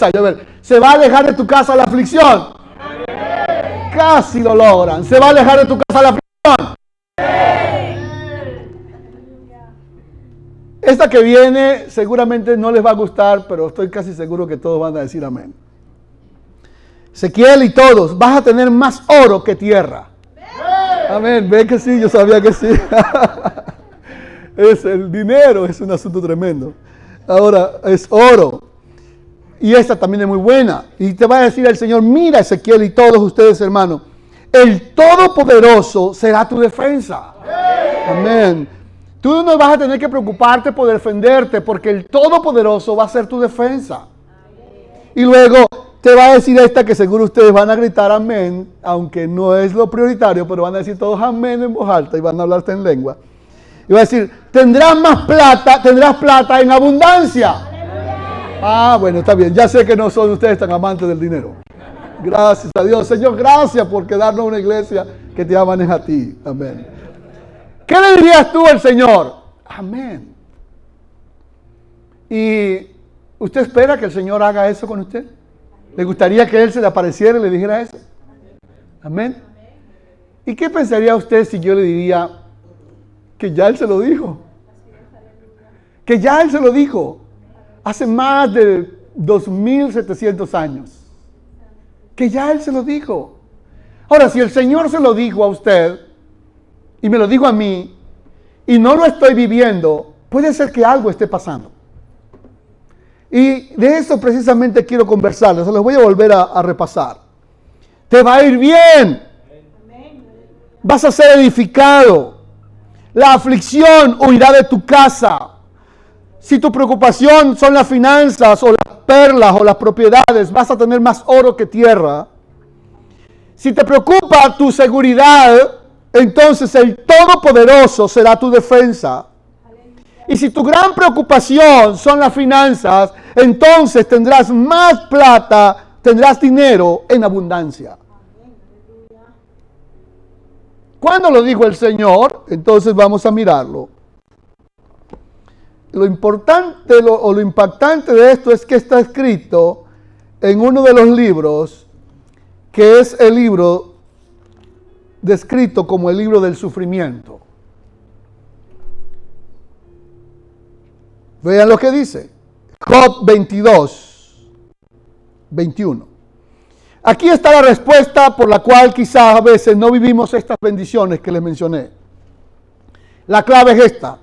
A ver, ¿se va a alejar de tu casa la aflicción? Casi lo logran. ¿Se va a alejar de tu casa la aflicción? Esta que viene seguramente no les va a gustar, pero estoy casi seguro que todos van a decir amén. Ezequiel y todos, vas a tener más oro que tierra. Amén. Ven que sí, yo sabía que sí. es el dinero, es un asunto tremendo. Ahora, es oro. Y esta también es muy buena. Y te va a decir el Señor, mira Ezequiel y todos ustedes hermanos, el Todopoderoso será tu defensa. Amén. Tú no vas a tener que preocuparte por defenderte porque el Todopoderoso va a ser tu defensa. Y luego te va a decir esta que seguro ustedes van a gritar amén, aunque no es lo prioritario, pero van a decir todos amén en voz alta y van a hablarte en lengua. Y va a decir, tendrás más plata, tendrás plata en abundancia. Ah, bueno, está bien. Ya sé que no son ustedes tan amantes del dinero. Gracias a Dios. Señor, gracias por quedarnos una iglesia que te aman a ti. Amén. ¿Qué le dirías tú al Señor? Amén. ¿Y usted espera que el Señor haga eso con usted? ¿Le gustaría que Él se le apareciera y le dijera eso? Amén. ¿Y qué pensaría usted si yo le diría que ya Él se lo dijo? Que ya Él se lo dijo hace más de 2700 años. Que ya Él se lo dijo. Ahora, si el Señor se lo dijo a usted y me lo dijo a mí y no lo estoy viviendo, puede ser que algo esté pasando. Y de eso precisamente quiero conversarles. Los voy a volver a, repasar. Te va a ir bien. Vas a ser edificado. La aflicción huirá de tu casa. Si tu preocupación son las finanzas o las perlas o las propiedades, vas a tener más oro que tierra. Si te preocupa tu seguridad, entonces el Todopoderoso será tu defensa. Y si tu gran preocupación son las finanzas, entonces tendrás más plata, tendrás dinero en abundancia. ¿Cuándo lo dijo el Señor? Entonces vamos a mirarlo. Lo importante o lo impactante de esto es que está escrito en uno de los libros, que es el libro descrito como el libro del sufrimiento. Vean lo que dice. Job 22, 21. Aquí está la respuesta por la cual quizás a veces no vivimos estas bendiciones que les mencioné. La clave es esta.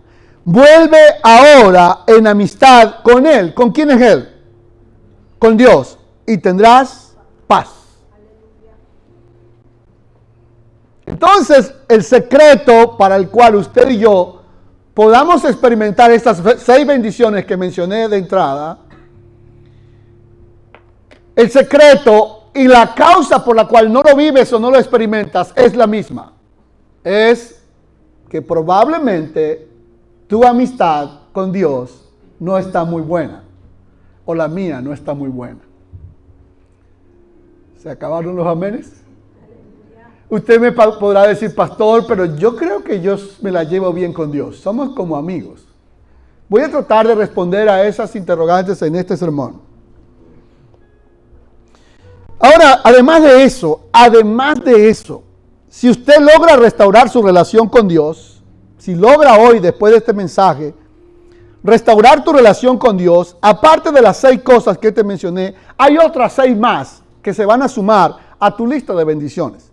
Vuelve ahora en amistad con Él. ¿Con quién es Él? Con Dios. Y tendrás paz. Entonces, el secreto para el cual usted y yo podamos experimentar estas seis bendiciones que mencioné de entrada, el secreto y la causa por la cual no lo vives o no lo experimentas es la misma. Es que probablemente tu amistad con Dios no está muy buena o la mía no está muy buena. ¿Se acabaron los amenes? Usted me podrá decir, pastor, pero yo creo que yo me la llevo bien con Dios. Somos como amigos. Voy a tratar de responder a esas interrogantes en este sermón. Ahora, además de eso, además de eso, si usted logra restaurar su relación con Dios, si logra hoy, después de este mensaje, restaurar tu relación con Dios, aparte de las seis cosas que te mencioné, hay otras seis más que se van a sumar a tu lista de bendiciones.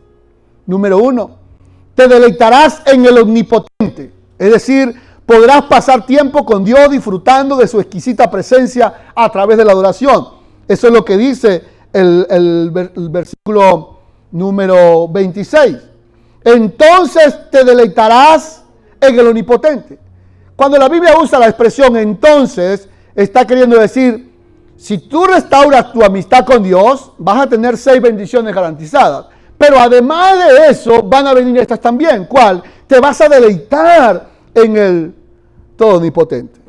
Número uno, te deleitarás en el omnipotente. Es decir, podrás pasar tiempo con Dios disfrutando de su exquisita presencia a través de la adoración. Eso es lo que dice el, versículo número 26. Entonces te deleitarás en el omnipotente. Cuando la Biblia usa la expresión entonces, está queriendo decir, si tú restauras tu amistad con Dios, vas a tener seis bendiciones garantizadas. Pero además de eso, van a venir estas también. ¿Cuál? Te vas a deleitar en el todo omnipotente.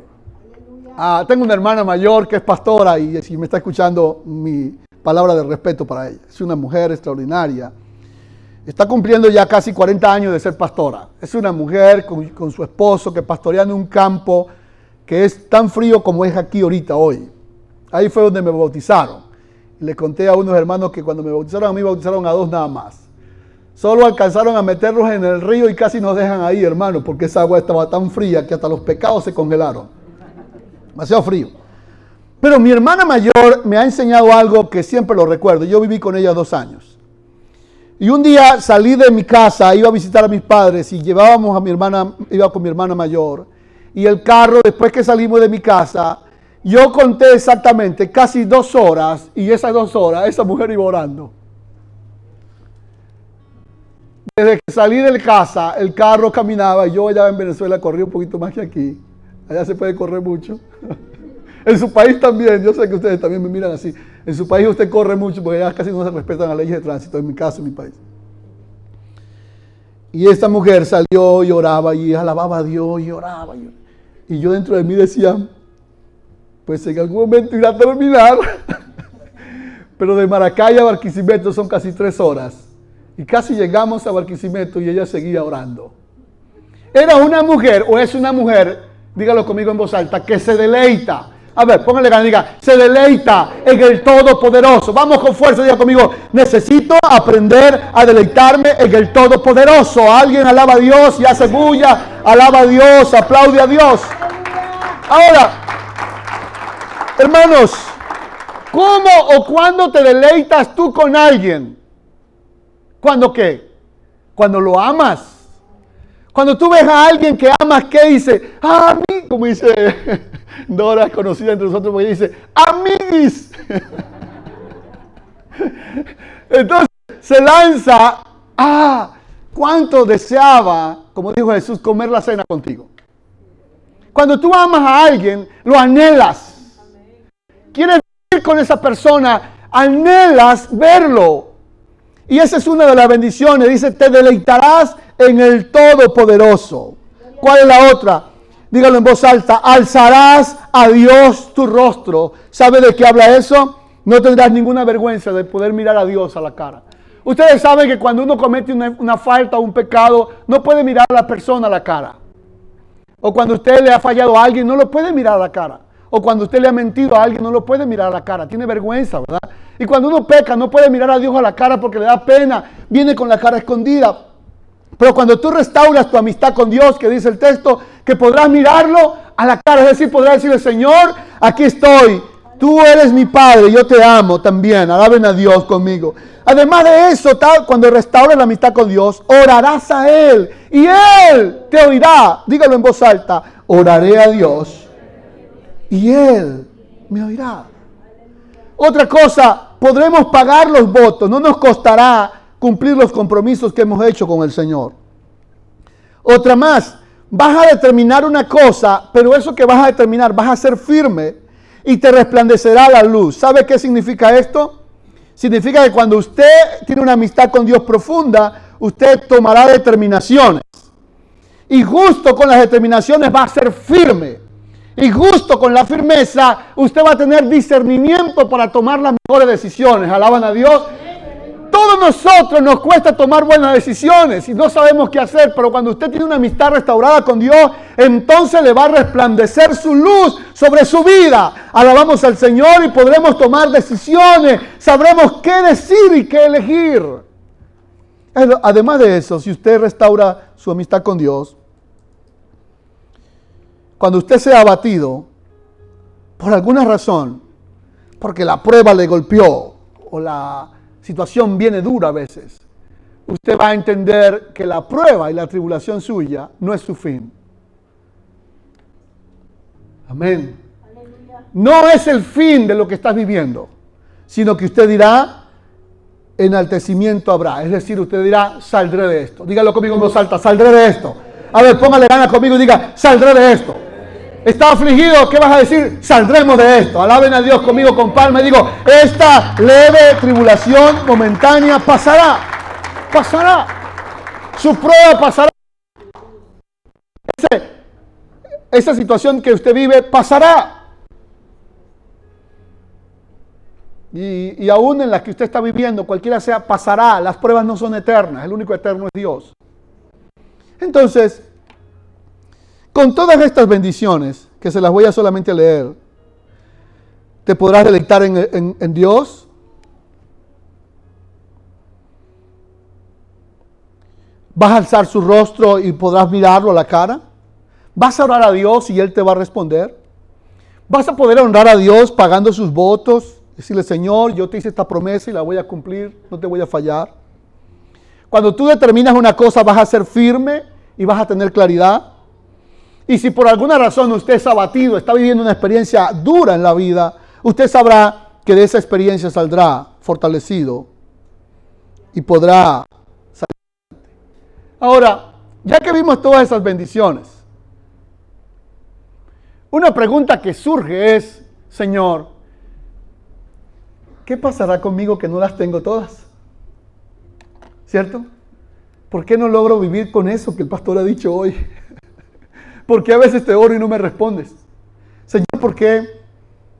Ah, tengo una hermana mayor que es pastora y si me está escuchando mi palabra de respeto para ella. Es una mujer extraordinaria. Está cumpliendo ya casi 40 años de ser pastora. Es una mujer con, su esposo que pastorean un campo que es tan frío como es aquí ahorita hoy. Ahí fue donde me bautizaron. Le conté a unos hermanos que cuando me bautizaron a mí, bautizaron a dos nada más. Solo alcanzaron a meterlos en el río y casi nos dejan ahí, hermano, porque esa agua estaba tan fría que hasta los pecados se congelaron. Demasiado frío. Pero mi hermana mayor me ha enseñado algo que siempre lo recuerdo. Yo viví con ella dos años. Y un día salí de mi casa, iba a visitar a mis padres y llevábamos a mi hermana, iba con mi hermana mayor. Y el carro, después que salimos de mi casa, yo conté exactamente casi dos horas y esas dos horas esa mujer iba orando. Desde que salí de casa, el carro caminaba. Yo allá en Venezuela corrí un poquito más que aquí. Allá se puede correr mucho. en su país también. Yo sé que ustedes también me miran así. En su país usted corre mucho porque allá casi no se respetan las leyes de tránsito. En mi caso, en mi país. Y esta mujer salió y oraba y alababa a Dios y oraba. Y yo dentro de mí decía, pues en algún momento irá a terminar. Pero de Maracay a Barquisimeto son casi tres horas. Y casi llegamos a Barquisimeto y ella seguía orando. Era una mujer o es una mujer, dígalo conmigo en voz alta, que se deleita. A ver, póngale ganas, diga, se deleita en el Todopoderoso. Vamos con fuerza, diga conmigo, necesito aprender a deleitarme en el Todopoderoso. Alguien alaba a Dios y hace bulla, alaba a Dios, aplaude a Dios. Ahora, hermanos, ¿cómo o cuándo te deleitas tú con alguien? ¿Cuándo qué? Cuando lo amas. Cuando tú ves a alguien que amas, ¿qué dice? A mí, como dice Dora, conocida entre nosotros, porque dice, amiguis. Entonces se lanza, ah, cuánto deseaba, como dijo Jesús, comer la cena contigo. Cuando tú amas a alguien, lo anhelas. Quieres vivir con esa persona, anhelas verlo. Y esa es una de las bendiciones. Dice, te deleitarás en el Todopoderoso. ¿Cuál es la otra? Dígalo en voz alta. Alzarás a Dios tu rostro. ¿Sabe de qué habla eso? No tendrás ninguna vergüenza de poder mirar a Dios a la cara. Ustedes saben que cuando uno comete una, una falta o un pecado, no puede mirar a la persona a la cara. O cuando usted le ha fallado a alguien, no lo puede mirar a la cara. O cuando usted le ha mentido a alguien, no lo puede mirar a la cara. Tiene vergüenza, ¿verdad? Y cuando uno peca, no puede mirar a Dios a la cara porque le da pena. Viene con la cara escondida. Pero cuando tú restauras tu amistad con Dios, que dice el texto, que podrás mirarlo a la cara, es decir, podrás decirle, Señor, aquí estoy. Tú eres mi Padre, yo te amo también. Alaben a Dios conmigo. Además de eso, tal, cuando restauras la amistad con Dios, orarás a Él y Él te oirá. Dígalo en voz alta, oraré a Dios y Él me oirá. Otra cosa, podremos pagar los votos, no nos costará cumplir los compromisos que hemos hecho con el Señor. Otra más, vas a determinar una cosa, pero eso que vas a determinar, vas a ser firme y te resplandecerá la luz. ¿Sabe qué significa esto? Significa que cuando usted tiene una amistad con Dios profunda, usted tomará determinaciones. Y justo con las determinaciones va a ser firme. Y justo con la firmeza, usted va a tener discernimiento para tomar las mejores decisiones. Alaban a Dios. Todos nosotros nos cuesta tomar buenas decisiones y no sabemos qué hacer, pero cuando usted tiene una amistad restaurada con Dios, entonces le va a resplandecer su luz sobre su vida. Alabamos al Señor y podremos tomar decisiones, sabremos qué decir y qué elegir. Además de eso, si usted restaura su amistad con Dios, cuando usted sea abatido, por alguna razón, porque la prueba le golpeó o la situación viene dura a veces, usted va a entender que la prueba y la tribulación suya no es su fin. Amén. No es el fin de lo que estás viviendo, sino que usted dirá, enaltecimiento habrá. Es decir, usted dirá, saldré de esto. Dígalo conmigo en voz alta, saldré de esto. A ver, póngale ganas conmigo y diga, saldré de esto. ¿Está afligido? ¿Qué vas a decir? Saldremos de esto. Alaben a Dios conmigo con palma digo, esta leve tribulación momentánea pasará. Pasará. Su prueba pasará. esa situación que usted vive pasará. Y, y aún en la que usted está viviendo, cualquiera sea, pasará. Las pruebas no son eternas. El único eterno es Dios. Entonces, con todas estas bendiciones, que se las voy a solamente leer, ¿Te podrás deleitar en, en Dios? ¿Vas a alzar su rostro y podrás mirarlo a la cara? ¿Vas a orar a Dios y Él te va a responder? ¿Vas a poder honrar a Dios pagando sus votos? Decirle, Señor, yo te hice esta promesa y la voy a cumplir, no te voy a fallar. Cuando tú determinas una cosa, vas a ser firme y vas a tener claridad. Y si por alguna razón usted es abatido, está viviendo una experiencia dura en la vida, usted sabrá que de esa experiencia saldrá fortalecido y podrá Ahora, ya que vimos todas esas bendiciones, una pregunta que surge es, Señor, ¿qué pasará conmigo que no las tengo todas? ¿Cierto? ¿Por qué no logro vivir con eso que el pastor ha dicho hoy? ¿Por qué a veces te oro y no me respondes? Señor, ¿por qué?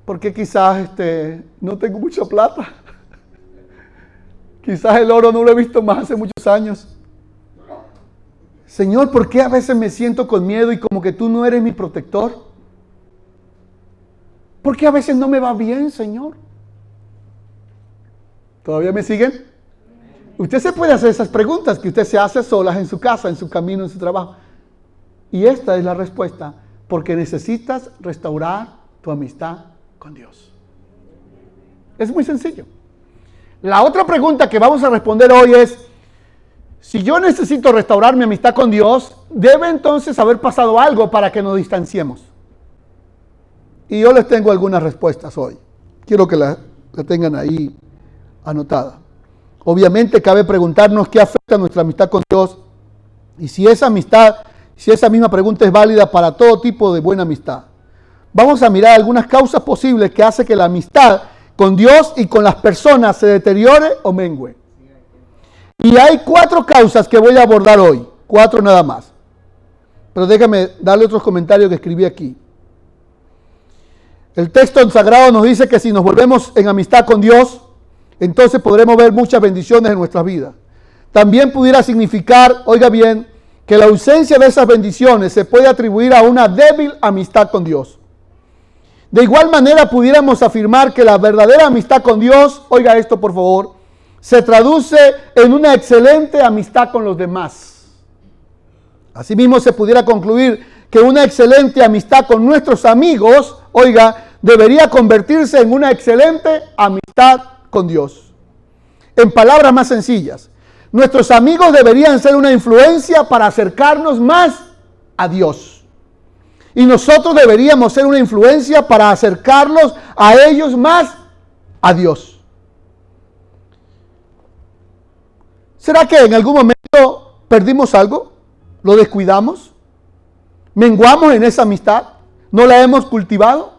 Porque quizás este, no tengo mucha plata. Quizás el oro no lo he visto más hace muchos años. Señor, ¿por qué a veces me siento con miedo y como que tú no eres mi protector? ¿Por qué a veces no me va bien, Señor? ¿Todavía me siguen? Usted se puede hacer esas preguntas que usted se hace solas en su casa, en su camino, en su trabajo. Y esta es la respuesta, porque necesitas restaurar tu amistad con Dios. Es muy sencillo. La otra pregunta que vamos a responder hoy es, si yo necesito restaurar mi amistad con Dios, debe entonces haber pasado algo para que nos distanciemos. Y yo les tengo algunas respuestas hoy. Quiero que la, tengan ahí anotada. Obviamente cabe preguntarnos qué afecta nuestra amistad con Dios y si esa amistad, si esa misma pregunta es válida para todo tipo de buena amistad. Vamos a mirar algunas causas posibles que hace que la amistad con Dios y con las personas se deteriore o mengue. Y hay cuatro causas que voy a abordar hoy, cuatro nada más. Pero déjame darle otros comentarios que escribí aquí. El texto sagrado nos dice que si nos volvemos en amistad con Dios, entonces podremos ver muchas bendiciones en nuestras vidas. También pudiera significar, oiga bien, que la ausencia de esas bendiciones se puede atribuir a una débil amistad con Dios. De igual manera pudiéramos afirmar que la verdadera amistad con Dios, oiga esto por favor, se traduce en una excelente amistad con los demás. Asimismo, se pudiera concluir que una excelente amistad con nuestros amigos, oiga, debería convertirse en una excelente amistad con Dios. En palabras más sencillas, nuestros amigos deberían ser una influencia para acercarnos más a Dios. Y nosotros deberíamos ser una influencia para acercarlos a ellos más a Dios. ¿Será que en algún momento perdimos algo? ¿Lo descuidamos? ¿Menguamos en esa amistad? ¿No la hemos cultivado?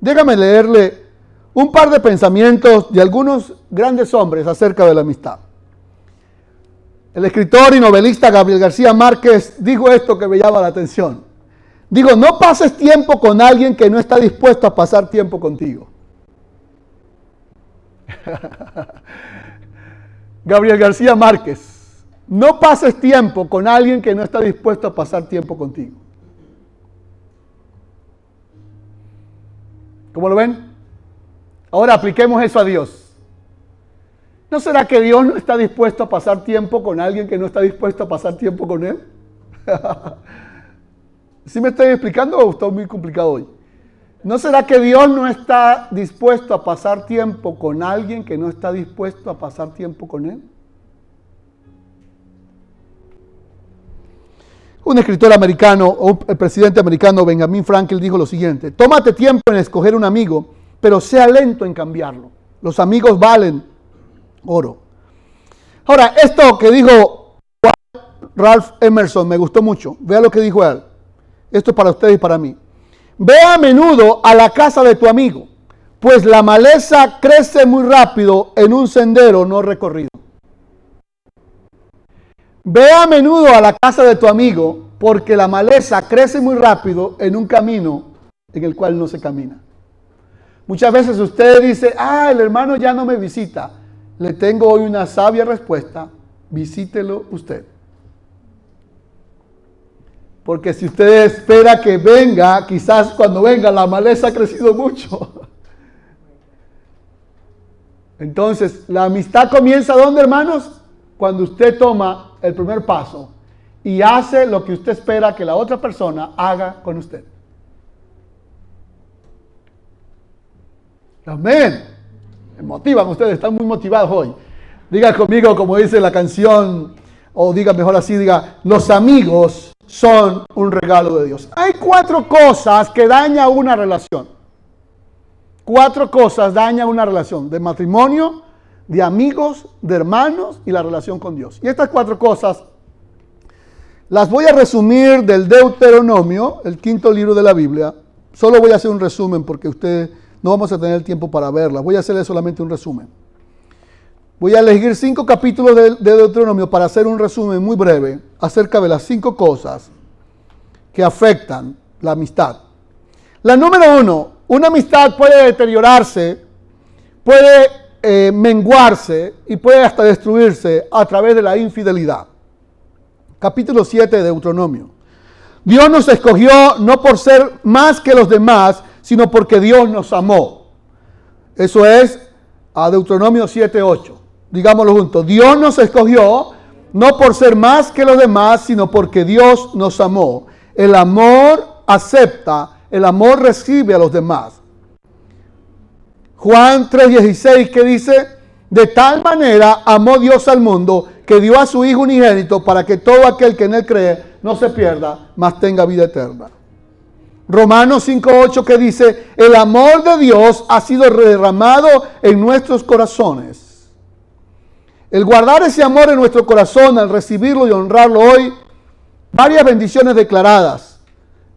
Déjame leerle un par de pensamientos de algunos grandes hombres acerca de la amistad. El escritor y novelista Gabriel García Márquez dijo esto que me llama la atención. Digo, no pases tiempo con alguien que no está dispuesto a pasar tiempo contigo. Gabriel García Márquez, no pases tiempo con alguien que no está dispuesto a pasar tiempo contigo. ¿Cómo lo ven? Ahora apliquemos eso a Dios. ¿No será que Dios no está dispuesto a pasar tiempo con alguien que no está dispuesto a pasar tiempo con Él? ¿Sí me estoy explicando o está muy complicado hoy? ¿No será que Dios no está dispuesto a pasar tiempo con alguien que no está dispuesto a pasar tiempo con Él? Un escritor americano, o el presidente americano Benjamin Franklin dijo lo siguiente, tómate tiempo en escoger un amigo, pero sea lento en cambiarlo. Los amigos valen oro. Ahora, esto que dijo Ralph Emerson me gustó mucho. Vea lo que dijo él. Esto es para ustedes y para mí. Ve a menudo a la casa de tu amigo, pues la maleza crece muy rápido en un sendero no recorrido. Ve a menudo a la casa de tu amigo, porque la maleza crece muy rápido en un camino en el cual no se camina. Muchas veces usted dice, ah, el hermano ya no me visita. Le tengo hoy una sabia respuesta, visítelo usted. Porque si usted espera que venga, quizás cuando venga la maleza ha crecido mucho. Entonces, la amistad comienza ¿dónde, hermanos? Cuando usted toma el primer paso y hace lo que usted espera que la otra persona haga con usted. Amén. Motivan ustedes, están muy motivados hoy. Diga conmigo, como dice la canción, o diga mejor así, diga, los amigos son un regalo de Dios. Hay cuatro cosas que dañan una relación. Cuatro cosas dañan una relación de matrimonio, de amigos, de hermanos y la relación con Dios. Y estas cuatro cosas las voy a resumir del Deuteronomio, el quinto libro de la Biblia. Solo voy a hacer un resumen porque ustedes no vamos a tener tiempo para verlas. Voy a hacerle solamente un resumen. Voy a elegir cinco capítulos de, Deuteronomio para hacer un resumen muy breve acerca de las cinco cosas que afectan la amistad. La número uno, una amistad puede deteriorarse, puede eh, menguarse y puede hasta destruirse a través de la infidelidad. Capítulo 7 de Deuteronomio. Dios nos escogió no por ser más que los demás, sino porque Dios nos amó. Eso es a Deuteronomio 7.8 digámoslo juntos, Dios nos escogió no por ser más que los demás, sino porque Dios nos amó. El amor acepta, el amor recibe a los demás. Juan 3:16 que dice, de tal manera amó Dios al mundo que dio a su Hijo unigénito para que todo aquel que en él cree no se pierda, mas tenga vida eterna. Romanos 5:8 que dice, el amor de Dios ha sido derramado en nuestros corazones el guardar ese amor en nuestro corazón, al recibirlo y honrarlo hoy, varias bendiciones declaradas.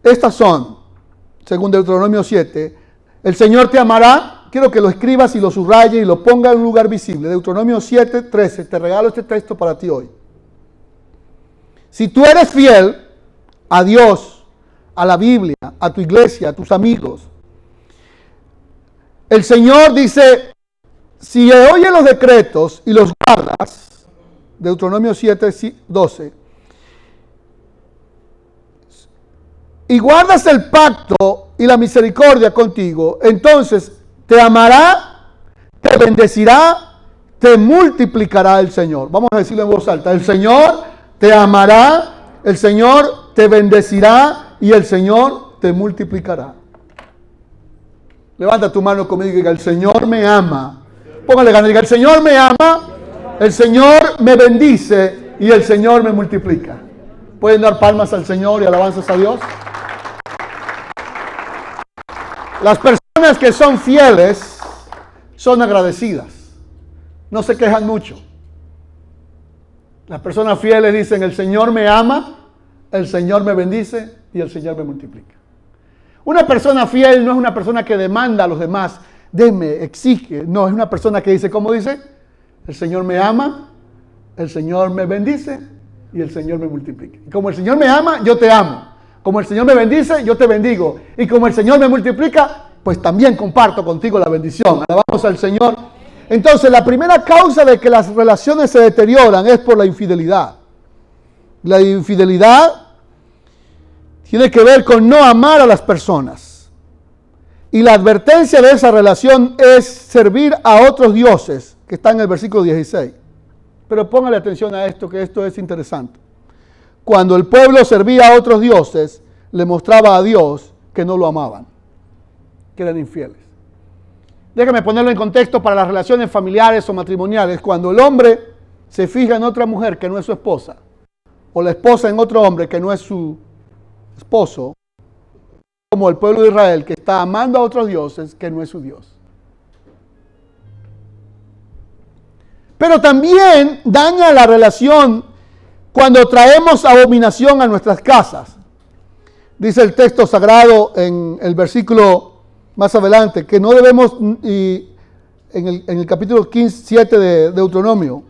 Estas son, según Deuteronomio 7, el Señor te amará. Quiero que lo escribas y lo subrayes y lo ponga en un lugar visible. Deuteronomio 7, 13. Te regalo este texto para ti hoy. Si tú eres fiel a Dios, a la Biblia, a tu iglesia, a tus amigos, el Señor dice, si oyes los decretos y los guardas, Deuteronomio 7, 12, y guardas el pacto y la misericordia contigo, entonces te amará, te bendecirá, te multiplicará el Señor. Vamos a decirlo en voz alta. El Señor te amará, el Señor te bendecirá y el Señor te multiplicará. Levanta tu mano conmigo y diga, el Señor me ama Póngale ganas, diga, el Señor me ama, el Señor me bendice y el Señor me multiplica. ¿Pueden dar palmas al Señor y alabanzas a Dios? Las personas que son fieles son agradecidas. No se quejan mucho. Las personas fieles dicen, el Señor me ama, el Señor me bendice y el Señor me multiplica. Una persona fiel no es una persona que demanda a los demás, deme, exige. No, es una persona que dice, ¿cómo dice? El Señor me ama, el Señor me bendice y el Señor me multiplica. Como el Señor me ama, yo te amo. Como el Señor me bendice, yo te bendigo. Y como el Señor me multiplica, pues también comparto contigo la bendición. Alabamos al Señor. Entonces, la primera causa de que las relaciones se deterioran es por la infidelidad. La infidelidad tiene que ver con no amar a las personas. Y la advertencia de esa relación es servir a otros dioses, que está en el versículo 16. Pero póngale atención a esto, que esto es interesante. Cuando el pueblo servía a otros dioses, le mostraba a Dios que no lo amaban, que eran infieles. Déjame ponerlo en contexto para las relaciones familiares o matrimoniales. Cuando el hombre se fija en otra mujer que no es su esposa, o la esposa en otro hombre que no es su esposo, como el pueblo de Israel que está amando a otros dioses que no es su Dios. Pero también daña la relación cuando traemos abominación a nuestras casas. Dice el texto sagrado en el versículo más adelante que no debemos, y en el, en el capítulo 15, 7 de Deuteronomio,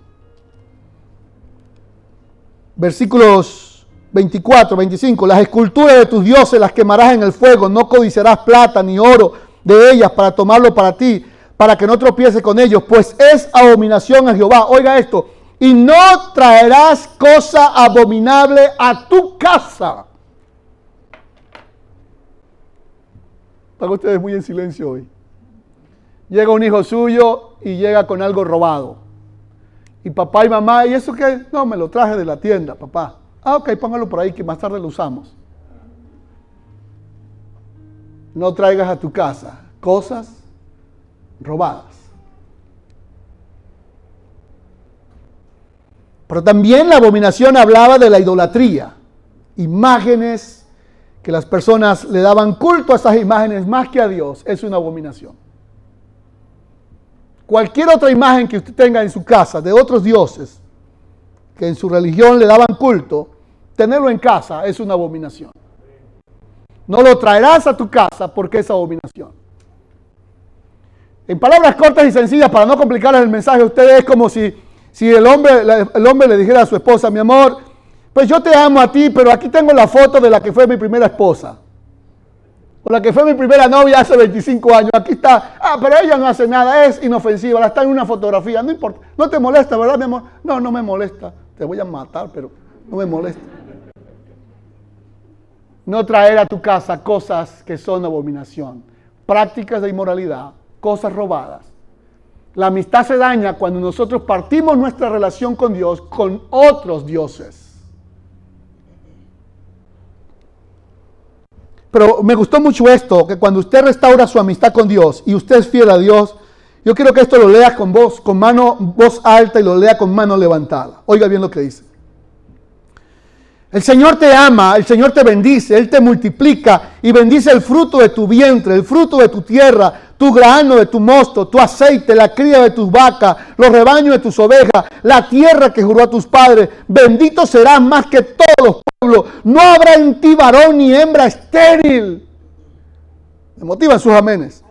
versículos 24, 25. Las esculturas de tus dioses las quemarás en el fuego. No codiciarás plata ni oro de ellas para tomarlo para ti, para que no tropiece con ellos, pues es abominación a Jehová. Oiga esto. Y no traerás cosa abominable a tu casa. Están ustedes muy en silencio hoy. Llega un hijo suyo y llega con algo robado. Y papá y mamá, ¿y eso qué? No, me lo traje de la tienda, papá. Ah, ok, póngalo por ahí que más tarde lo usamos. No traigas a tu casa cosas robadas. Pero también la abominación hablaba de la idolatría, imágenes que las personas le daban culto a esas imágenes más que a Dios, es una abominación. Cualquier otra imagen que usted tenga en su casa de otros dioses que en su religión le daban culto, tenerlo en casa es una abominación. No lo traerás a tu casa porque es abominación. En palabras cortas y sencillas, para no complicarles el mensaje a ustedes, es como si si el hombre, el hombre le dijera a su esposa, mi amor, pues yo te amo a ti, pero aquí tengo la foto de la que fue mi primera esposa. O la que fue mi primera novia hace 25 años. Aquí está. Ah, pero ella no hace nada, es inofensiva, la está en una fotografía. No importa. No te molesta, ¿verdad, mi amor? No, no me molesta. Te voy a matar, pero no me molesta. No traer a tu casa cosas que son abominación, prácticas de inmoralidad, cosas robadas la amistad se daña cuando nosotros partimos nuestra relación con Dios con otros dioses. Pero me gustó mucho esto, que cuando usted restaura su amistad con Dios y usted es fiel a Dios, yo quiero que esto lo lea con voz, con mano, voz alta y lo lea con mano levantada. Oiga bien lo que dice. El Señor te ama, el Señor te bendice, Él te multiplica y bendice el fruto de tu vientre, el fruto de tu tierra, tu grano de tu mosto, tu aceite, la cría de tus vacas, los rebaños de tus ovejas, la tierra que juró a tus padres. Bendito serás más que todos los pueblos. No habrá en ti varón ni hembra estéril. Me motivan sus amenes.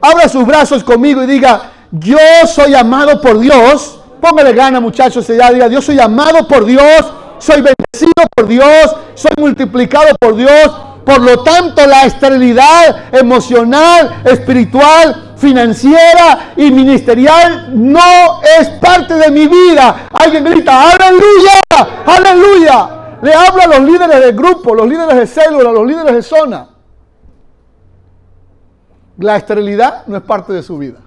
Abra sus brazos conmigo y diga, yo soy amado por Dios. Póngale gana muchachos, ya diga, yo soy amado por Dios, soy bendecido por Dios, soy multiplicado por Dios, por lo tanto, la esterilidad emocional, espiritual, financiera y ministerial no es parte de mi vida. Alguien grita, aleluya, aleluya. Le hablo a los líderes del grupo, los líderes de célula, los líderes de zona. La esterilidad no es parte de su vida.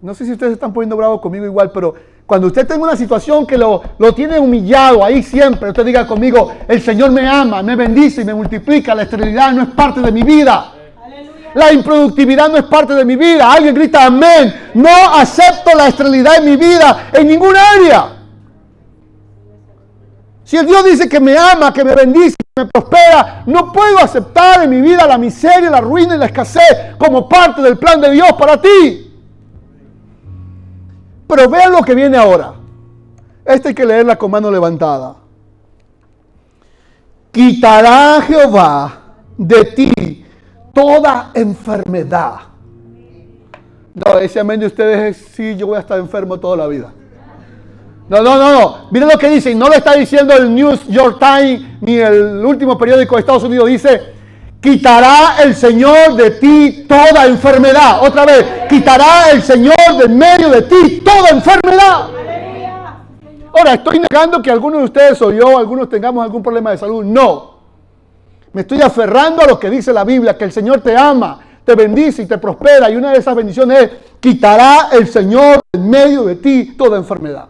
No sé si ustedes están poniendo bravos conmigo igual, pero cuando usted tenga una situación que lo, lo, tiene humillado ahí siempre, usted diga conmigo, el Señor me ama, me bendice y me multiplica, la esterilidad no es parte de mi vida. La improductividad no es parte de mi vida. Alguien grita amén. No acepto la esterilidad en mi vida en ninguna área. Si el Dios dice que me ama, que me bendice, que me prospera, no puedo aceptar en mi vida la miseria, la ruina y la escasez como parte del plan de Dios para ti. Pero vean lo que viene ahora. Este hay que leerla con mano levantada. Quitará Jehová de ti toda enfermedad. No, ese amén de ustedes es, sí, yo voy a estar enfermo toda la vida. No, no, no, no. Miren lo que dice. No lo está diciendo el New York Times ni el último periódico de Estados Unidos. Dice, Quitará el Señor de ti toda enfermedad. Otra vez, quitará el Señor de medio de ti toda enfermedad. Ahora, estoy negando que algunos de ustedes o yo, algunos tengamos algún problema de salud. No. Me estoy aferrando a lo que dice la Biblia, que el Señor te ama, te bendice y te prospera. Y una de esas bendiciones es, quitará el Señor en medio de ti toda enfermedad.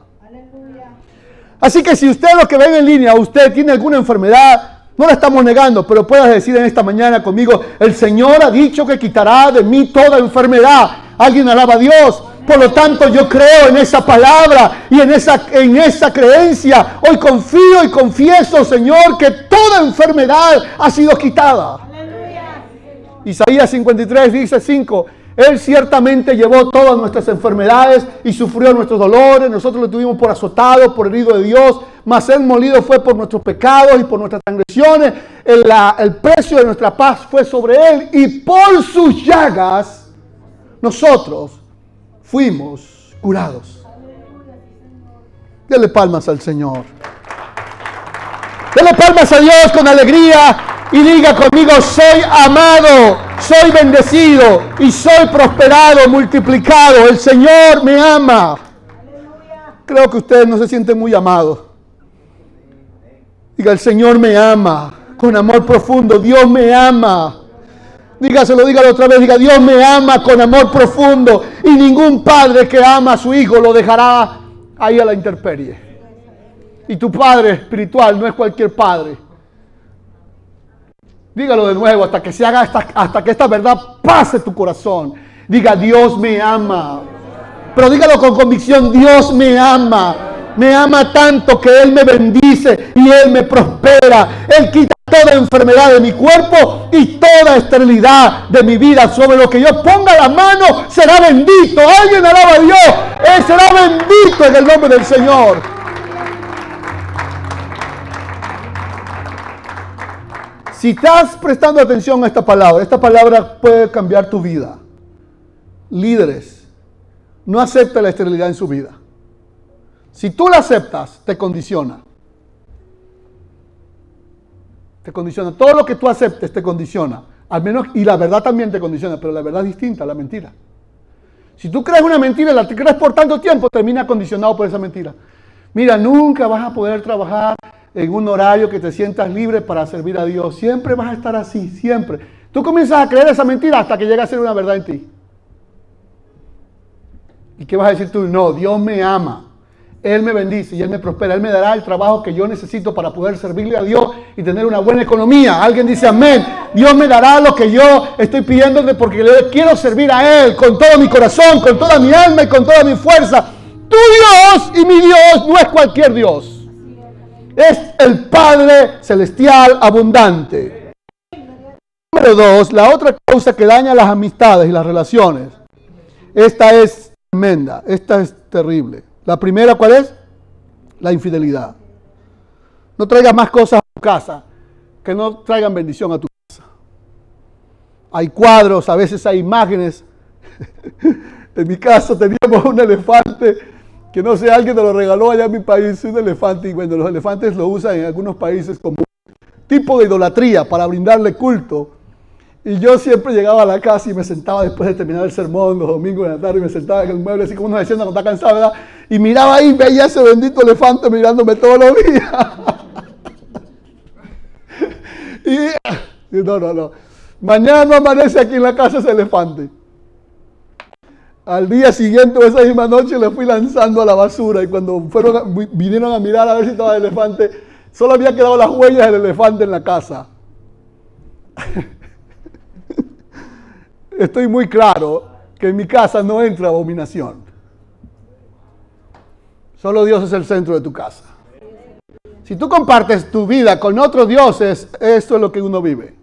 Así que si usted lo que ven en línea, usted tiene alguna enfermedad, no la estamos negando, pero puedas decir en esta mañana conmigo, el Señor ha dicho que quitará de mí toda enfermedad. Alguien alaba a Dios. Por lo tanto, yo creo en esa palabra y en esa, en esa creencia. Hoy confío y confieso, Señor, que toda enfermedad ha sido quitada. Isaías 53 dice 5. Él ciertamente llevó todas nuestras enfermedades y sufrió nuestros dolores. Nosotros lo tuvimos por azotado, por herido de Dios mas el molido fue por nuestros pecados y por nuestras transgresiones. El, el precio de nuestra paz fue sobre él y por sus llagas nosotros fuimos curados. Dele palmas al Señor. Dele palmas a Dios con alegría y diga conmigo, soy amado, soy bendecido y soy prosperado, multiplicado. El Señor me ama. Creo que ustedes no se sienten muy amados. Diga, el Señor me ama con amor profundo. Dios me ama. Dígaselo, dígalo otra vez. Diga, Dios me ama con amor profundo y ningún padre que ama a su hijo lo dejará ahí a la intemperie. Y tu padre espiritual no es cualquier padre. Dígalo de nuevo hasta que se haga hasta que esta verdad pase tu corazón. Diga, Dios me ama. Pero dígalo con convicción, Dios me ama. Me ama tanto que Él me bendice y Él me prospera. Él quita toda enfermedad de mi cuerpo y toda esterilidad de mi vida. Sobre lo que yo ponga la mano será bendito. Alguien alaba a Dios. Él será bendito en el nombre del Señor. Si estás prestando atención a esta palabra, esta palabra puede cambiar tu vida. Líderes, no acepta la esterilidad en su vida. Si tú la aceptas, te condiciona. Te condiciona. Todo lo que tú aceptes te condiciona. Al menos, y la verdad también te condiciona, pero la verdad es distinta a la mentira. Si tú crees una mentira y la crees por tanto tiempo, termina condicionado por esa mentira. Mira, nunca vas a poder trabajar en un horario que te sientas libre para servir a Dios. Siempre vas a estar así, siempre. Tú comienzas a creer esa mentira hasta que llega a ser una verdad en ti. ¿Y qué vas a decir tú? No, Dios me ama. Él me bendice y Él me prospera. Él me dará el trabajo que yo necesito para poder servirle a Dios y tener una buena economía. Alguien dice amén. Dios me dará lo que yo estoy pidiéndole porque le quiero servir a Él con todo mi corazón, con toda mi alma y con toda mi fuerza. Tu Dios y mi Dios no es cualquier Dios. Es el Padre celestial abundante. Número dos, la otra causa que daña las amistades y las relaciones. Esta es tremenda, esta es terrible. La primera, ¿cuál es? La infidelidad. No traigas más cosas a tu casa que no traigan bendición a tu casa. Hay cuadros, a veces hay imágenes. en mi caso teníamos un elefante que no sé, alguien te lo regaló allá en mi país, un elefante, y bueno, los elefantes lo usan en algunos países como tipo de idolatría para brindarle culto. Y yo siempre llegaba a la casa y me sentaba después de terminar el sermón los domingos de la tarde y me sentaba en el mueble así como uno diciendo cuando está cansado, ¿verdad? Y miraba ahí, veía ese bendito elefante mirándome todos los días. y no, no, no. Mañana no amanece aquí en la casa ese elefante. Al día siguiente esa misma noche le fui lanzando a la basura y cuando fueron, vinieron a mirar a ver si estaba el elefante, solo había quedado las huellas del elefante en la casa. estoy muy claro que en mi casa no entra abominación. Solo Dios es el centro de tu casa. Si tú compartes tu vida con otros dioses, esto es lo que uno vive.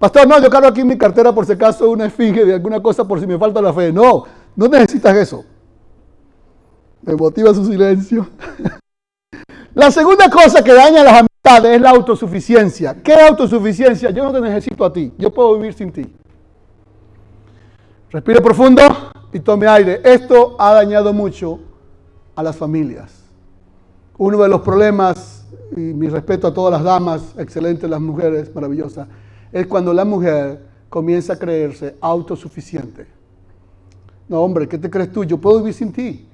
Pastor, no, yo cargo aquí en mi cartera por si acaso una esfinge de alguna cosa por si me falta la fe. No, no necesitas eso. Me motiva su silencio. la segunda cosa que daña las es la autosuficiencia. ¿Qué autosuficiencia? Yo no te necesito a ti, yo puedo vivir sin ti. Respire profundo y tome aire. Esto ha dañado mucho a las familias. Uno de los problemas, y mi respeto a todas las damas, excelentes las mujeres, maravillosas, es cuando la mujer comienza a creerse autosuficiente. No, hombre, ¿qué te crees tú? Yo puedo vivir sin ti.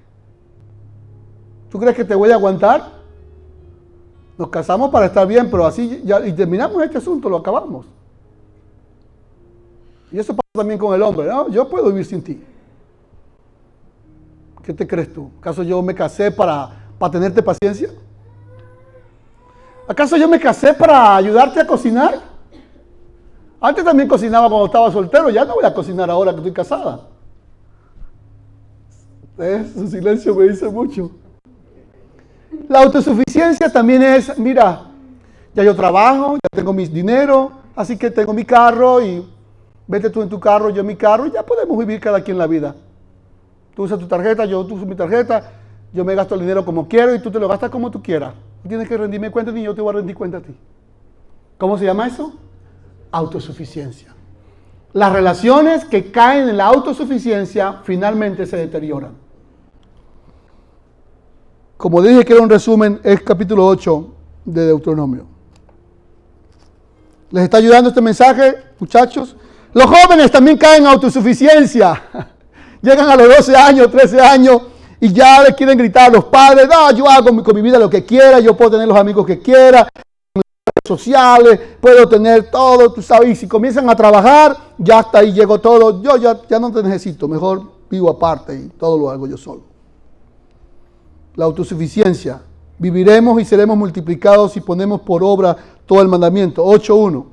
¿Tú crees que te voy a aguantar? Nos casamos para estar bien, pero así ya, y terminamos este asunto, lo acabamos. Y eso pasa también con el hombre. ¿no? Yo puedo vivir sin ti. ¿Qué te crees tú? ¿Acaso yo me casé para, para tenerte paciencia? ¿Acaso yo me casé para ayudarte a cocinar? Antes también cocinaba cuando estaba soltero, ya no voy a cocinar ahora que estoy casada. ¿Eh? Su silencio me dice mucho. La autosuficiencia también es, mira, ya yo trabajo, ya tengo mis dinero, así que tengo mi carro y vete tú en tu carro, yo en mi carro y ya podemos vivir cada quien la vida. Tú usas tu tarjeta, yo uso mi tarjeta, yo me gasto el dinero como quiero y tú te lo gastas como tú quieras. tienes que rendirme cuenta ni yo te voy a rendir cuenta a ti. ¿Cómo se llama eso? Autosuficiencia. Las relaciones que caen en la autosuficiencia finalmente se deterioran. Como dije que era un resumen, es capítulo 8 de Deuteronomio. ¿Les está ayudando este mensaje, muchachos? Los jóvenes también caen en autosuficiencia. Llegan a los 12 años, 13 años y ya le quieren gritar a los padres, no, yo hago con mi vida lo que quiera, yo puedo tener los amigos que quiera, sociales, puedo tener todo, tú sabes, y si comienzan a trabajar, ya hasta ahí llegó todo, yo ya, ya no te necesito, mejor vivo aparte y todo lo hago yo solo. La autosuficiencia. Viviremos y seremos multiplicados si ponemos por obra todo el mandamiento. 8.1.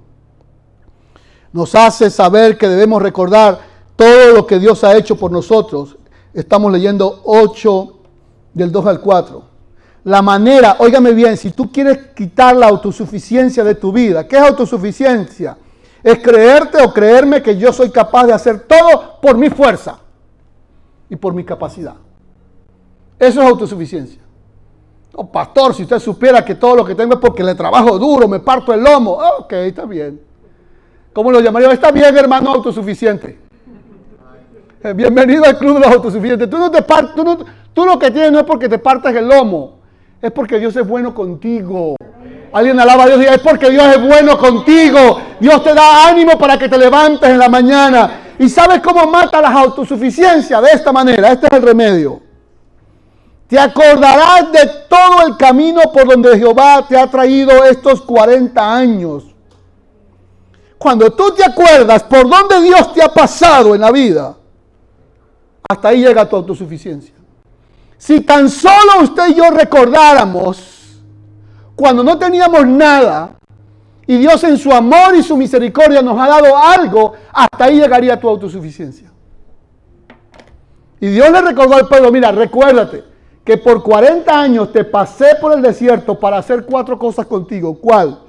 Nos hace saber que debemos recordar todo lo que Dios ha hecho por nosotros. Estamos leyendo 8 del 2 al 4 la manera, óigame bien, si tú quieres quitar la autosuficiencia de tu vida, ¿qué es autosuficiencia? Es creerte o creerme que yo soy capaz de hacer todo por mi fuerza y por mi capacidad. Eso es autosuficiencia. Oh, pastor, si usted supiera que todo lo que tengo es porque le trabajo duro, me parto el lomo. ok, está bien. ¿Cómo lo llamaría? Está bien, hermano autosuficiente. Eh, bienvenido al club de los autosuficientes. Tú, no te tú, tú lo que tienes no es porque te partas el lomo es porque Dios es bueno contigo. Alguien alaba a Dios y es porque Dios es bueno contigo. Dios te da ánimo para que te levantes en la mañana. ¿Y sabes cómo mata las autosuficiencias? De esta manera, este es el remedio. Te acordarás de todo el camino por donde Jehová te ha traído estos 40 años. Cuando tú te acuerdas por dónde Dios te ha pasado en la vida, hasta ahí llega tu autosuficiencia. Si tan solo usted y yo recordáramos cuando no teníamos nada y Dios en su amor y su misericordia nos ha dado algo, hasta ahí llegaría tu autosuficiencia. Y Dios le recordó al pueblo, mira, recuérdate que por 40 años te pasé por el desierto para hacer cuatro cosas contigo. ¿Cuál?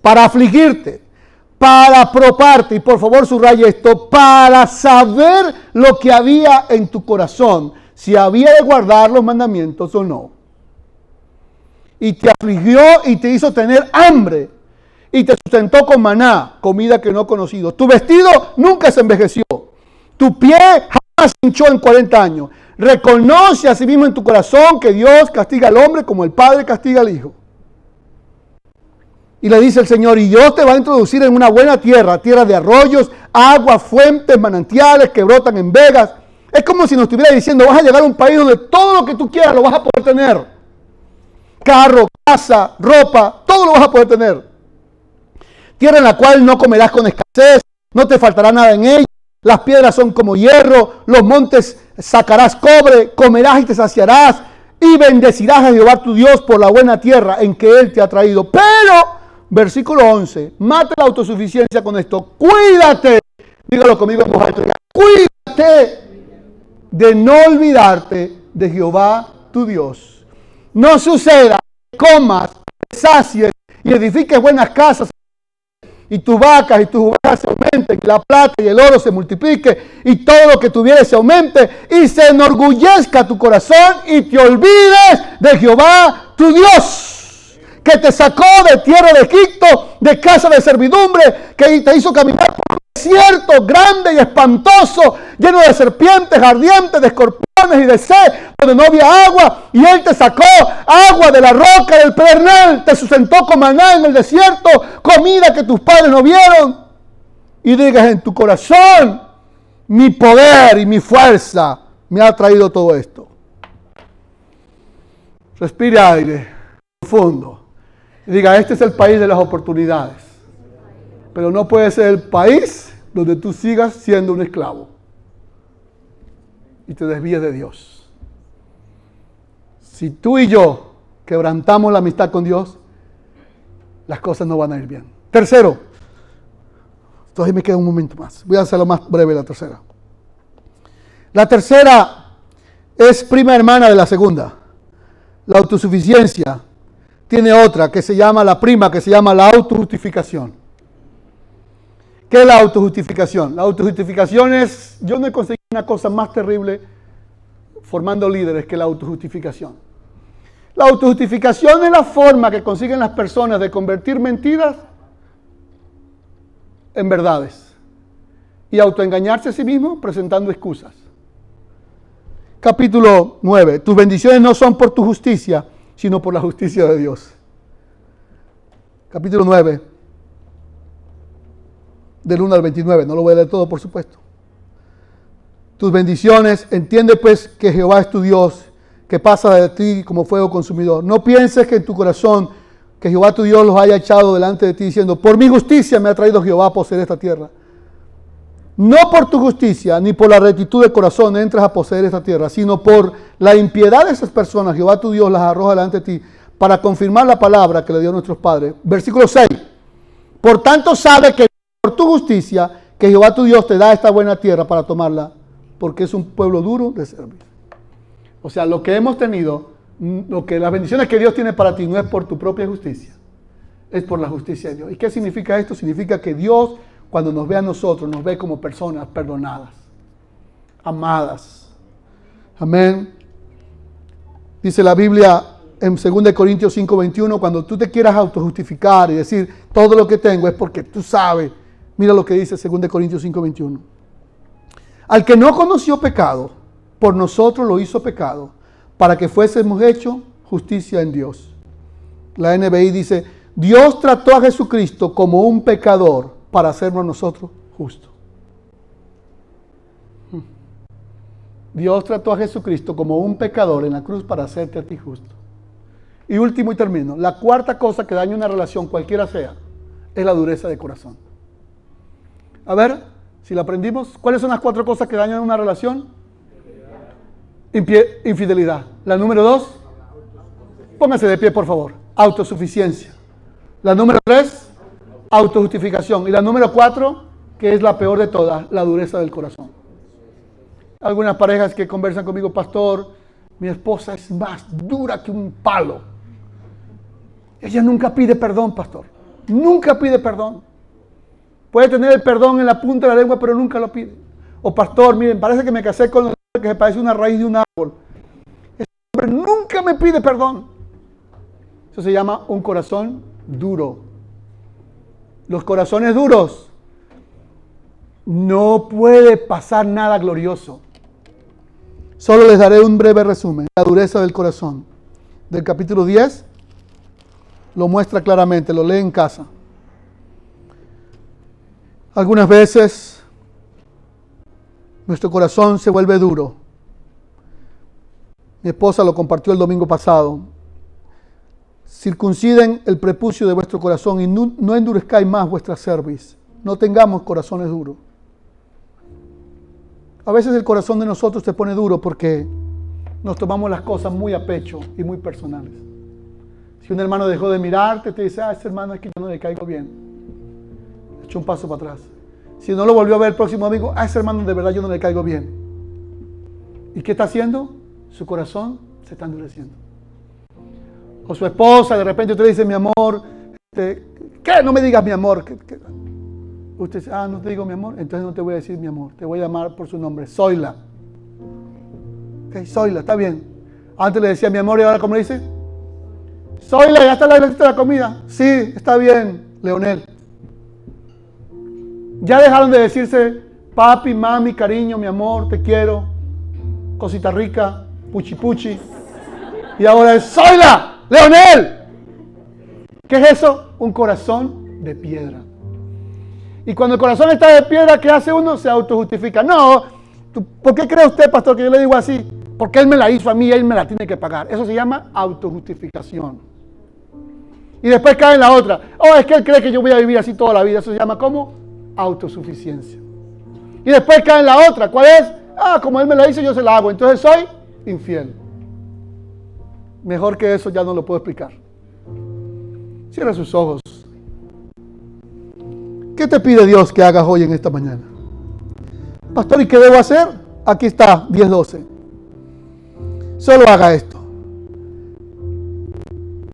Para afligirte, para proparte, y por favor subraya esto, para saber lo que había en tu corazón si había de guardar los mandamientos o no. Y te afligió y te hizo tener hambre. Y te sustentó con maná, comida que no conocido. Tu vestido nunca se envejeció. Tu pie jamás hinchó en 40 años. Reconoce a sí mismo en tu corazón que Dios castiga al hombre como el Padre castiga al Hijo. Y le dice el Señor, y Dios te va a introducir en una buena tierra, tierra de arroyos, aguas, fuentes, manantiales que brotan en vegas, es como si nos estuviera diciendo, vas a llegar a un país donde todo lo que tú quieras lo vas a poder tener. Carro, casa, ropa, todo lo vas a poder tener. Tierra en la cual no comerás con escasez, no te faltará nada en ella. Las piedras son como hierro, los montes sacarás cobre, comerás y te saciarás y bendecirás a Jehová tu Dios por la buena tierra en que Él te ha traído. Pero, versículo 11, mate la autosuficiencia con esto. Cuídate, dígalo conmigo en cuídate de no olvidarte de Jehová tu Dios. No suceda que comas, sacies y edifiques buenas casas y tus vacas y tus ovejas se aumenten, y la plata y el oro se multiplique, y todo lo que tuvieres se aumente, y se enorgullezca tu corazón, y te olvides de Jehová tu Dios, que te sacó de tierra de Egipto, de casa de servidumbre, que te hizo caminar por desierto grande y espantoso, lleno de serpientes ardientes, de escorpiones y de sed, donde no había agua, y Él te sacó agua de la roca del pedernal, te sustentó con maná en el desierto, comida que tus padres no vieron. Y digas en tu corazón, mi poder y mi fuerza me ha traído todo esto. Respire aire profundo. Y diga, este es el país de las oportunidades. Pero no puede ser el país donde tú sigas siendo un esclavo y te desvíes de Dios. Si tú y yo quebrantamos la amistad con Dios, las cosas no van a ir bien. Tercero, todavía me queda un momento más. Voy a hacerlo más breve la tercera. La tercera es prima hermana de la segunda. La autosuficiencia tiene otra que se llama la prima, que se llama la autojustificación. ¿Qué es la autojustificación? La autojustificación es, yo no he conseguido una cosa más terrible formando líderes que la autojustificación. La autojustificación es la forma que consiguen las personas de convertir mentiras en verdades y autoengañarse a sí mismo presentando excusas. Capítulo 9. Tus bendiciones no son por tu justicia, sino por la justicia de Dios. Capítulo 9 del 1 al 29. No lo voy a leer todo, por supuesto. Tus bendiciones, entiende pues que Jehová es tu Dios, que pasa de ti como fuego consumidor. No pienses que en tu corazón que Jehová tu Dios los haya echado delante de ti diciendo, por mi justicia me ha traído Jehová a poseer esta tierra. No por tu justicia ni por la rectitud de corazón entras a poseer esta tierra, sino por la impiedad de esas personas, Jehová tu Dios las arroja delante de ti para confirmar la palabra que le dio a nuestros padres. Versículo 6. Por tanto sabe que por tu justicia, que Jehová tu Dios te da esta buena tierra para tomarla, porque es un pueblo duro de servir. O sea, lo que hemos tenido, lo que las bendiciones que Dios tiene para ti no es por tu propia justicia, es por la justicia de Dios. ¿Y qué significa esto? Significa que Dios cuando nos ve a nosotros, nos ve como personas perdonadas, amadas. Amén. Dice la Biblia en 2 Corintios 5:21, cuando tú te quieras autojustificar y decir, todo lo que tengo es porque tú sabes. Mira lo que dice 2 Corintios 5:21. Al que no conoció pecado, por nosotros lo hizo pecado, para que fuésemos hechos justicia en Dios. La NBI dice, Dios trató a Jesucristo como un pecador para hacernos nosotros justos. Dios trató a Jesucristo como un pecador en la cruz para hacerte a ti justo. Y último y termino, la cuarta cosa que daña una relación, cualquiera sea, es la dureza de corazón. A ver, si la aprendimos, ¿cuáles son las cuatro cosas que dañan una relación? Infidelidad. La número dos, póngase de pie por favor, autosuficiencia. La número tres, autojustificación. Y la número cuatro, que es la peor de todas, la dureza del corazón. Algunas parejas que conversan conmigo, pastor, mi esposa es más dura que un palo. Ella nunca pide perdón, pastor. Nunca pide perdón. Puede tener el perdón en la punta de la lengua, pero nunca lo pide. O pastor, miren, parece que me casé con un que se parece una raíz de un árbol. Ese hombre nunca me pide perdón. Eso se llama un corazón duro los corazones duros, no puede pasar nada glorioso. Solo les daré un breve resumen. La dureza del corazón. Del capítulo 10 lo muestra claramente, lo lee en casa. Algunas veces nuestro corazón se vuelve duro. Mi esposa lo compartió el domingo pasado circunciden el prepucio de vuestro corazón y no, endurezcáis más vuestra cerviz. No tengamos corazones duros. A veces el corazón de nosotros se pone duro porque nos tomamos las cosas muy a pecho y muy personales. Si un hermano dejó de mirarte, te dice, ah, ese hermano es que yo no le caigo bien. Un paso para atrás. Si no lo volvió a ver el próximo amigo, a ese hermano de verdad yo no le caigo bien. ¿Y qué está haciendo? Su corazón se está endureciendo o su esposa, de repente usted le dice, mi amor, este, ¿qué? No me digas mi amor. Usted dice, ah, no te digo mi amor, entonces no te voy a decir mi amor, te voy a llamar por su nombre, Zoila. Ok, Zoila, está bien. Antes le decía mi amor y ahora ¿cómo le dice? Zoila, ya está la de la comida. Sí, está bien, Leonel. Ya dejaron de decirse papi, mami, cariño, mi amor, te quiero, cosita rica, puchi puchi. Y ahora es Zoila. Leonel. ¿Qué es eso? Un corazón de piedra. Y cuando el corazón está de piedra, ¿qué hace uno? Se autojustifica. No, ¿por qué cree usted, pastor, que yo le digo así? Porque él me la hizo a mí y él me la tiene que pagar. Eso se llama autojustificación. Y después cae en la otra. Oh, es que él cree que yo voy a vivir así toda la vida. Eso se llama ¿cómo? Autosuficiencia. Y después cae en la otra. ¿Cuál es? Ah, como él me la hizo, yo se la hago. Entonces soy infiel. Mejor que eso ya no lo puedo explicar. Cierra sus ojos. ¿Qué te pide Dios que hagas hoy en esta mañana? Pastor, ¿y qué debo hacer? Aquí está, 10.12. Solo haga esto.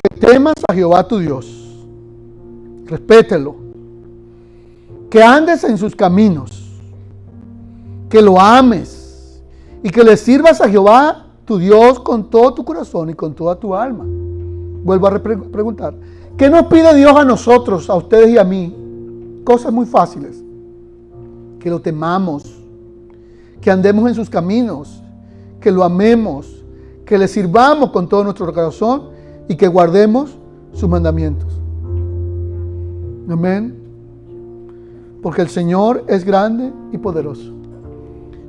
Que temas a Jehová tu Dios. Respételo. Que andes en sus caminos. Que lo ames. Y que le sirvas a Jehová tu Dios con todo tu corazón y con toda tu alma. Vuelvo a preguntar, ¿qué nos pide Dios a nosotros, a ustedes y a mí? Cosas muy fáciles. Que lo temamos, que andemos en sus caminos, que lo amemos, que le sirvamos con todo nuestro corazón y que guardemos sus mandamientos. Amén. Porque el Señor es grande y poderoso.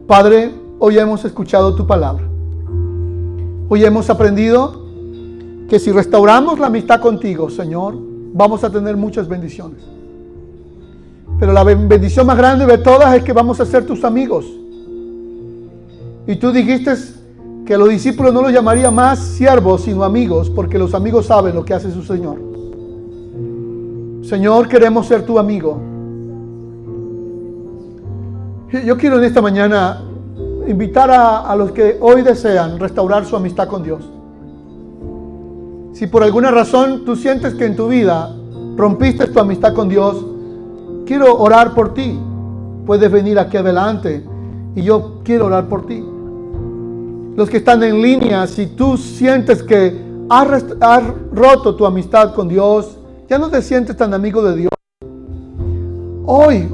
Padre, hoy hemos escuchado tu palabra. Hoy hemos aprendido que si restauramos la amistad contigo, Señor, vamos a tener muchas bendiciones. Pero la bendición más grande de todas es que vamos a ser tus amigos. Y tú dijiste que los discípulos no los llamaría más siervos, sino amigos, porque los amigos saben lo que hace su Señor. Señor, queremos ser tu amigo. Yo quiero en esta mañana invitar a, los que hoy desean restaurar su amistad con Dios. Si por alguna razón tú sientes que en tu vida rompiste tu amistad con Dios, quiero orar por ti. Puedes venir aquí adelante y yo quiero orar por ti. Los que están en línea, si tú sientes que has roto tu amistad con Dios, ya no te sientes tan amigo de Dios, hoy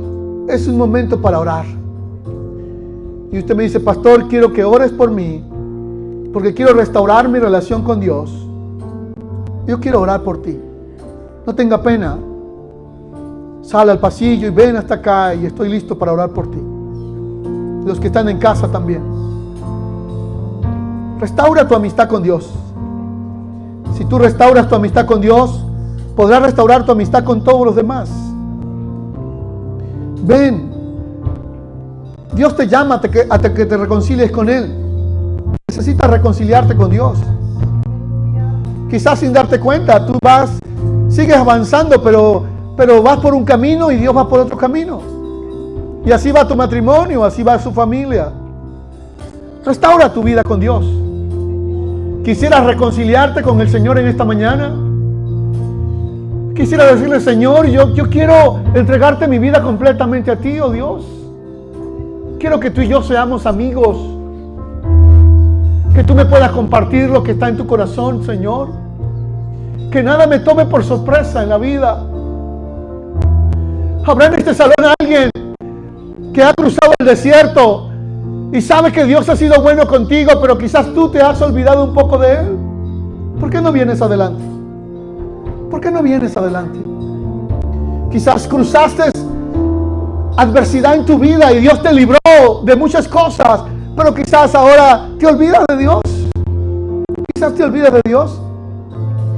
es un momento para orar. Y usted me dice, pastor, quiero que ores por mí, porque quiero restaurar mi relación con Dios. Yo quiero orar por ti. No tenga pena. Sale al pasillo y ven hasta acá y estoy listo para orar por ti. Los que están en casa también. Restaura tu amistad con Dios. Si tú restauras tu amistad con Dios, podrás restaurar tu amistad con todos los demás. Ven. Dios te llama hasta que, te reconcilies con Él. Necesitas reconciliarte con Dios. Quizás sin darte cuenta, tú vas, sigues avanzando, pero, pero vas por un camino y Dios va por otro camino. Y así va tu matrimonio, así va su familia. Restaura tu vida con Dios. Quisieras reconciliarte con el Señor en esta mañana. Quisiera decirle, Señor, yo, yo quiero entregarte mi vida completamente a ti, oh Dios. Quiero que tú y yo seamos amigos. Que tú me puedas compartir lo que está en tu corazón, Señor. Que nada me tome por sorpresa en la vida. Habrá en este salón alguien que ha cruzado el desierto y sabe que Dios ha sido bueno contigo, pero quizás tú te has olvidado un poco de Él. ¿Por qué no vienes adelante? ¿Por qué no vienes adelante? Quizás cruzaste adversidad en tu vida y Dios te libró de muchas cosas, pero quizás ahora te olvidas de Dios. Quizás te olvidas de Dios.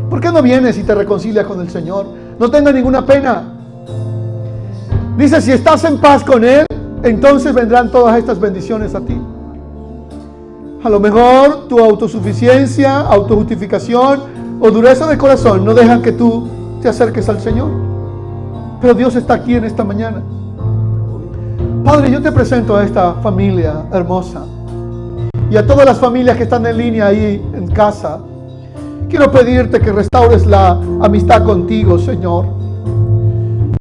¿Por qué no vienes y te reconcilias con el Señor? No tenga ninguna pena. Dice, si estás en paz con Él, entonces vendrán todas estas bendiciones a ti. A lo mejor tu autosuficiencia, autojustificación o dureza de corazón no dejan que tú te acerques al Señor. Pero Dios está aquí en esta mañana. Padre, yo te presento a esta familia hermosa y a todas las familias que están en línea ahí en casa. Quiero pedirte que restaures la amistad contigo, Señor.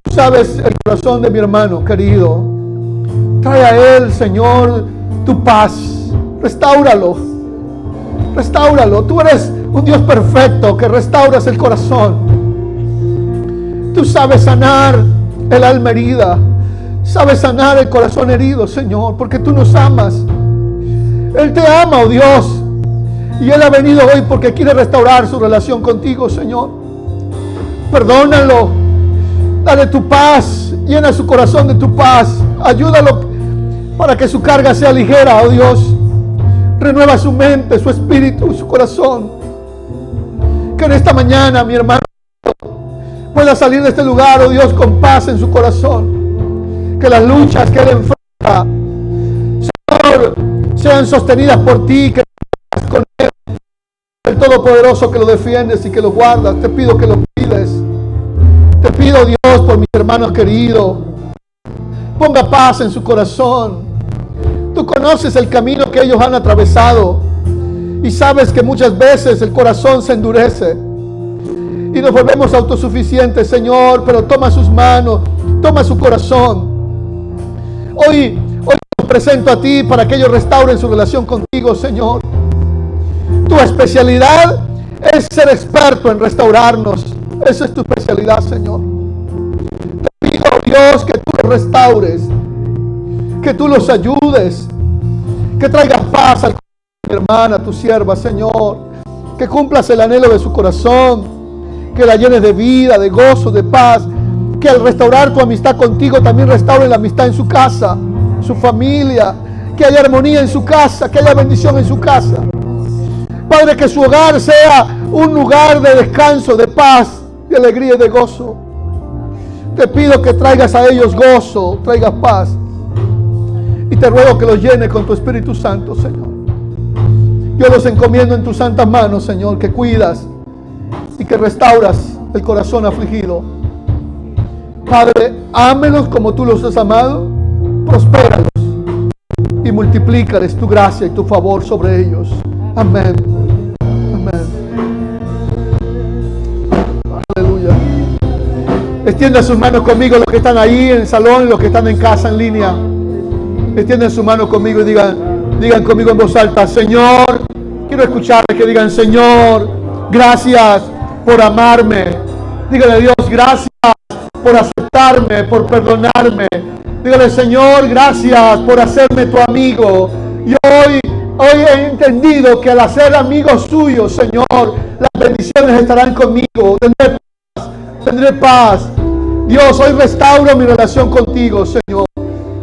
Tú sabes el corazón de mi hermano querido. Trae a él, Señor, tu paz. Restáuralo. Restáuralo. Tú eres un Dios perfecto que restauras el corazón. Tú sabes sanar el alma herida. Sabes sanar el corazón herido, Señor, porque tú nos amas. Él te ama, oh Dios. Y Él ha venido hoy porque quiere restaurar su relación contigo, Señor. Perdónalo. Dale tu paz. Llena su corazón de tu paz. Ayúdalo para que su carga sea ligera, oh Dios. Renueva su mente, su espíritu, su corazón. Que en esta mañana, mi hermano, pueda salir de este lugar, oh Dios, con paz en su corazón que las luchas que Él enfrenta, Señor, sean sostenidas por ti, que con Él, el Todopoderoso que lo defiendes y que lo guardas. Te pido que lo pides. Te pido, Dios, por mis hermanos queridos, ponga paz en su corazón. Tú conoces el camino que ellos han atravesado y sabes que muchas veces el corazón se endurece y nos volvemos autosuficientes, Señor, pero toma sus manos, toma su corazón. Hoy, hoy los presento a ti para que ellos restauren su relación contigo, Señor. Tu especialidad es ser experto en restaurarnos. Esa es tu especialidad, Señor. Te pido, Dios, que tú los restaures, que tú los ayudes, que traigas paz a mi hermana, tu sierva, Señor. Que cumplas el anhelo de su corazón, que la llenes de vida, de gozo, de paz que al restaurar tu amistad contigo también restaure la amistad en su casa, su familia, que haya armonía en su casa, que haya bendición en su casa. Padre, que su hogar sea un lugar de descanso, de paz, de alegría y de gozo. Te pido que traigas a ellos gozo, traigas paz. Y te ruego que los llenes con tu Espíritu Santo, Señor. Yo los encomiendo en tus santas manos, Señor, que cuidas y que restauras el corazón afligido. Padre, ámelos como tú los has amado, prospéralos y multiplícales tu gracia y tu favor sobre ellos. Amén. Amén. Aleluya. Extiendan sus manos conmigo los que están ahí en el salón, los que están en casa en línea. Extienden sus manos conmigo y digan, digan conmigo en voz alta, Señor, quiero escucharles que digan, Señor, gracias por amarme. Dígale a Dios, gracias por aceptarme, por perdonarme. Dígale, Señor, gracias por hacerme tu amigo. Y hoy, hoy he entendido que al hacer amigo suyo, Señor, las bendiciones estarán conmigo. Tendré paz, tendré paz. Dios, hoy restauro mi relación contigo, Señor.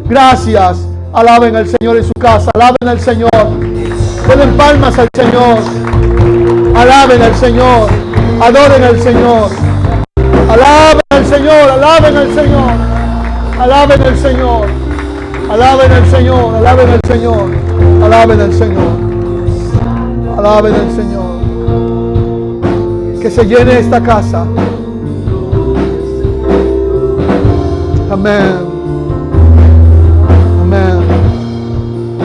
Gracias. Alaben al Señor en su casa. Alaben al Señor. Ponen palmas al Señor. Alaben al Señor. Adoren al Señor. Alaben al Señor. Alaben al Señor. Alaben al Señor. Alaben al Señor. Alaben al Señor. Alaben al Señor. Alaben al Señor. Que se llene esta casa. Amén.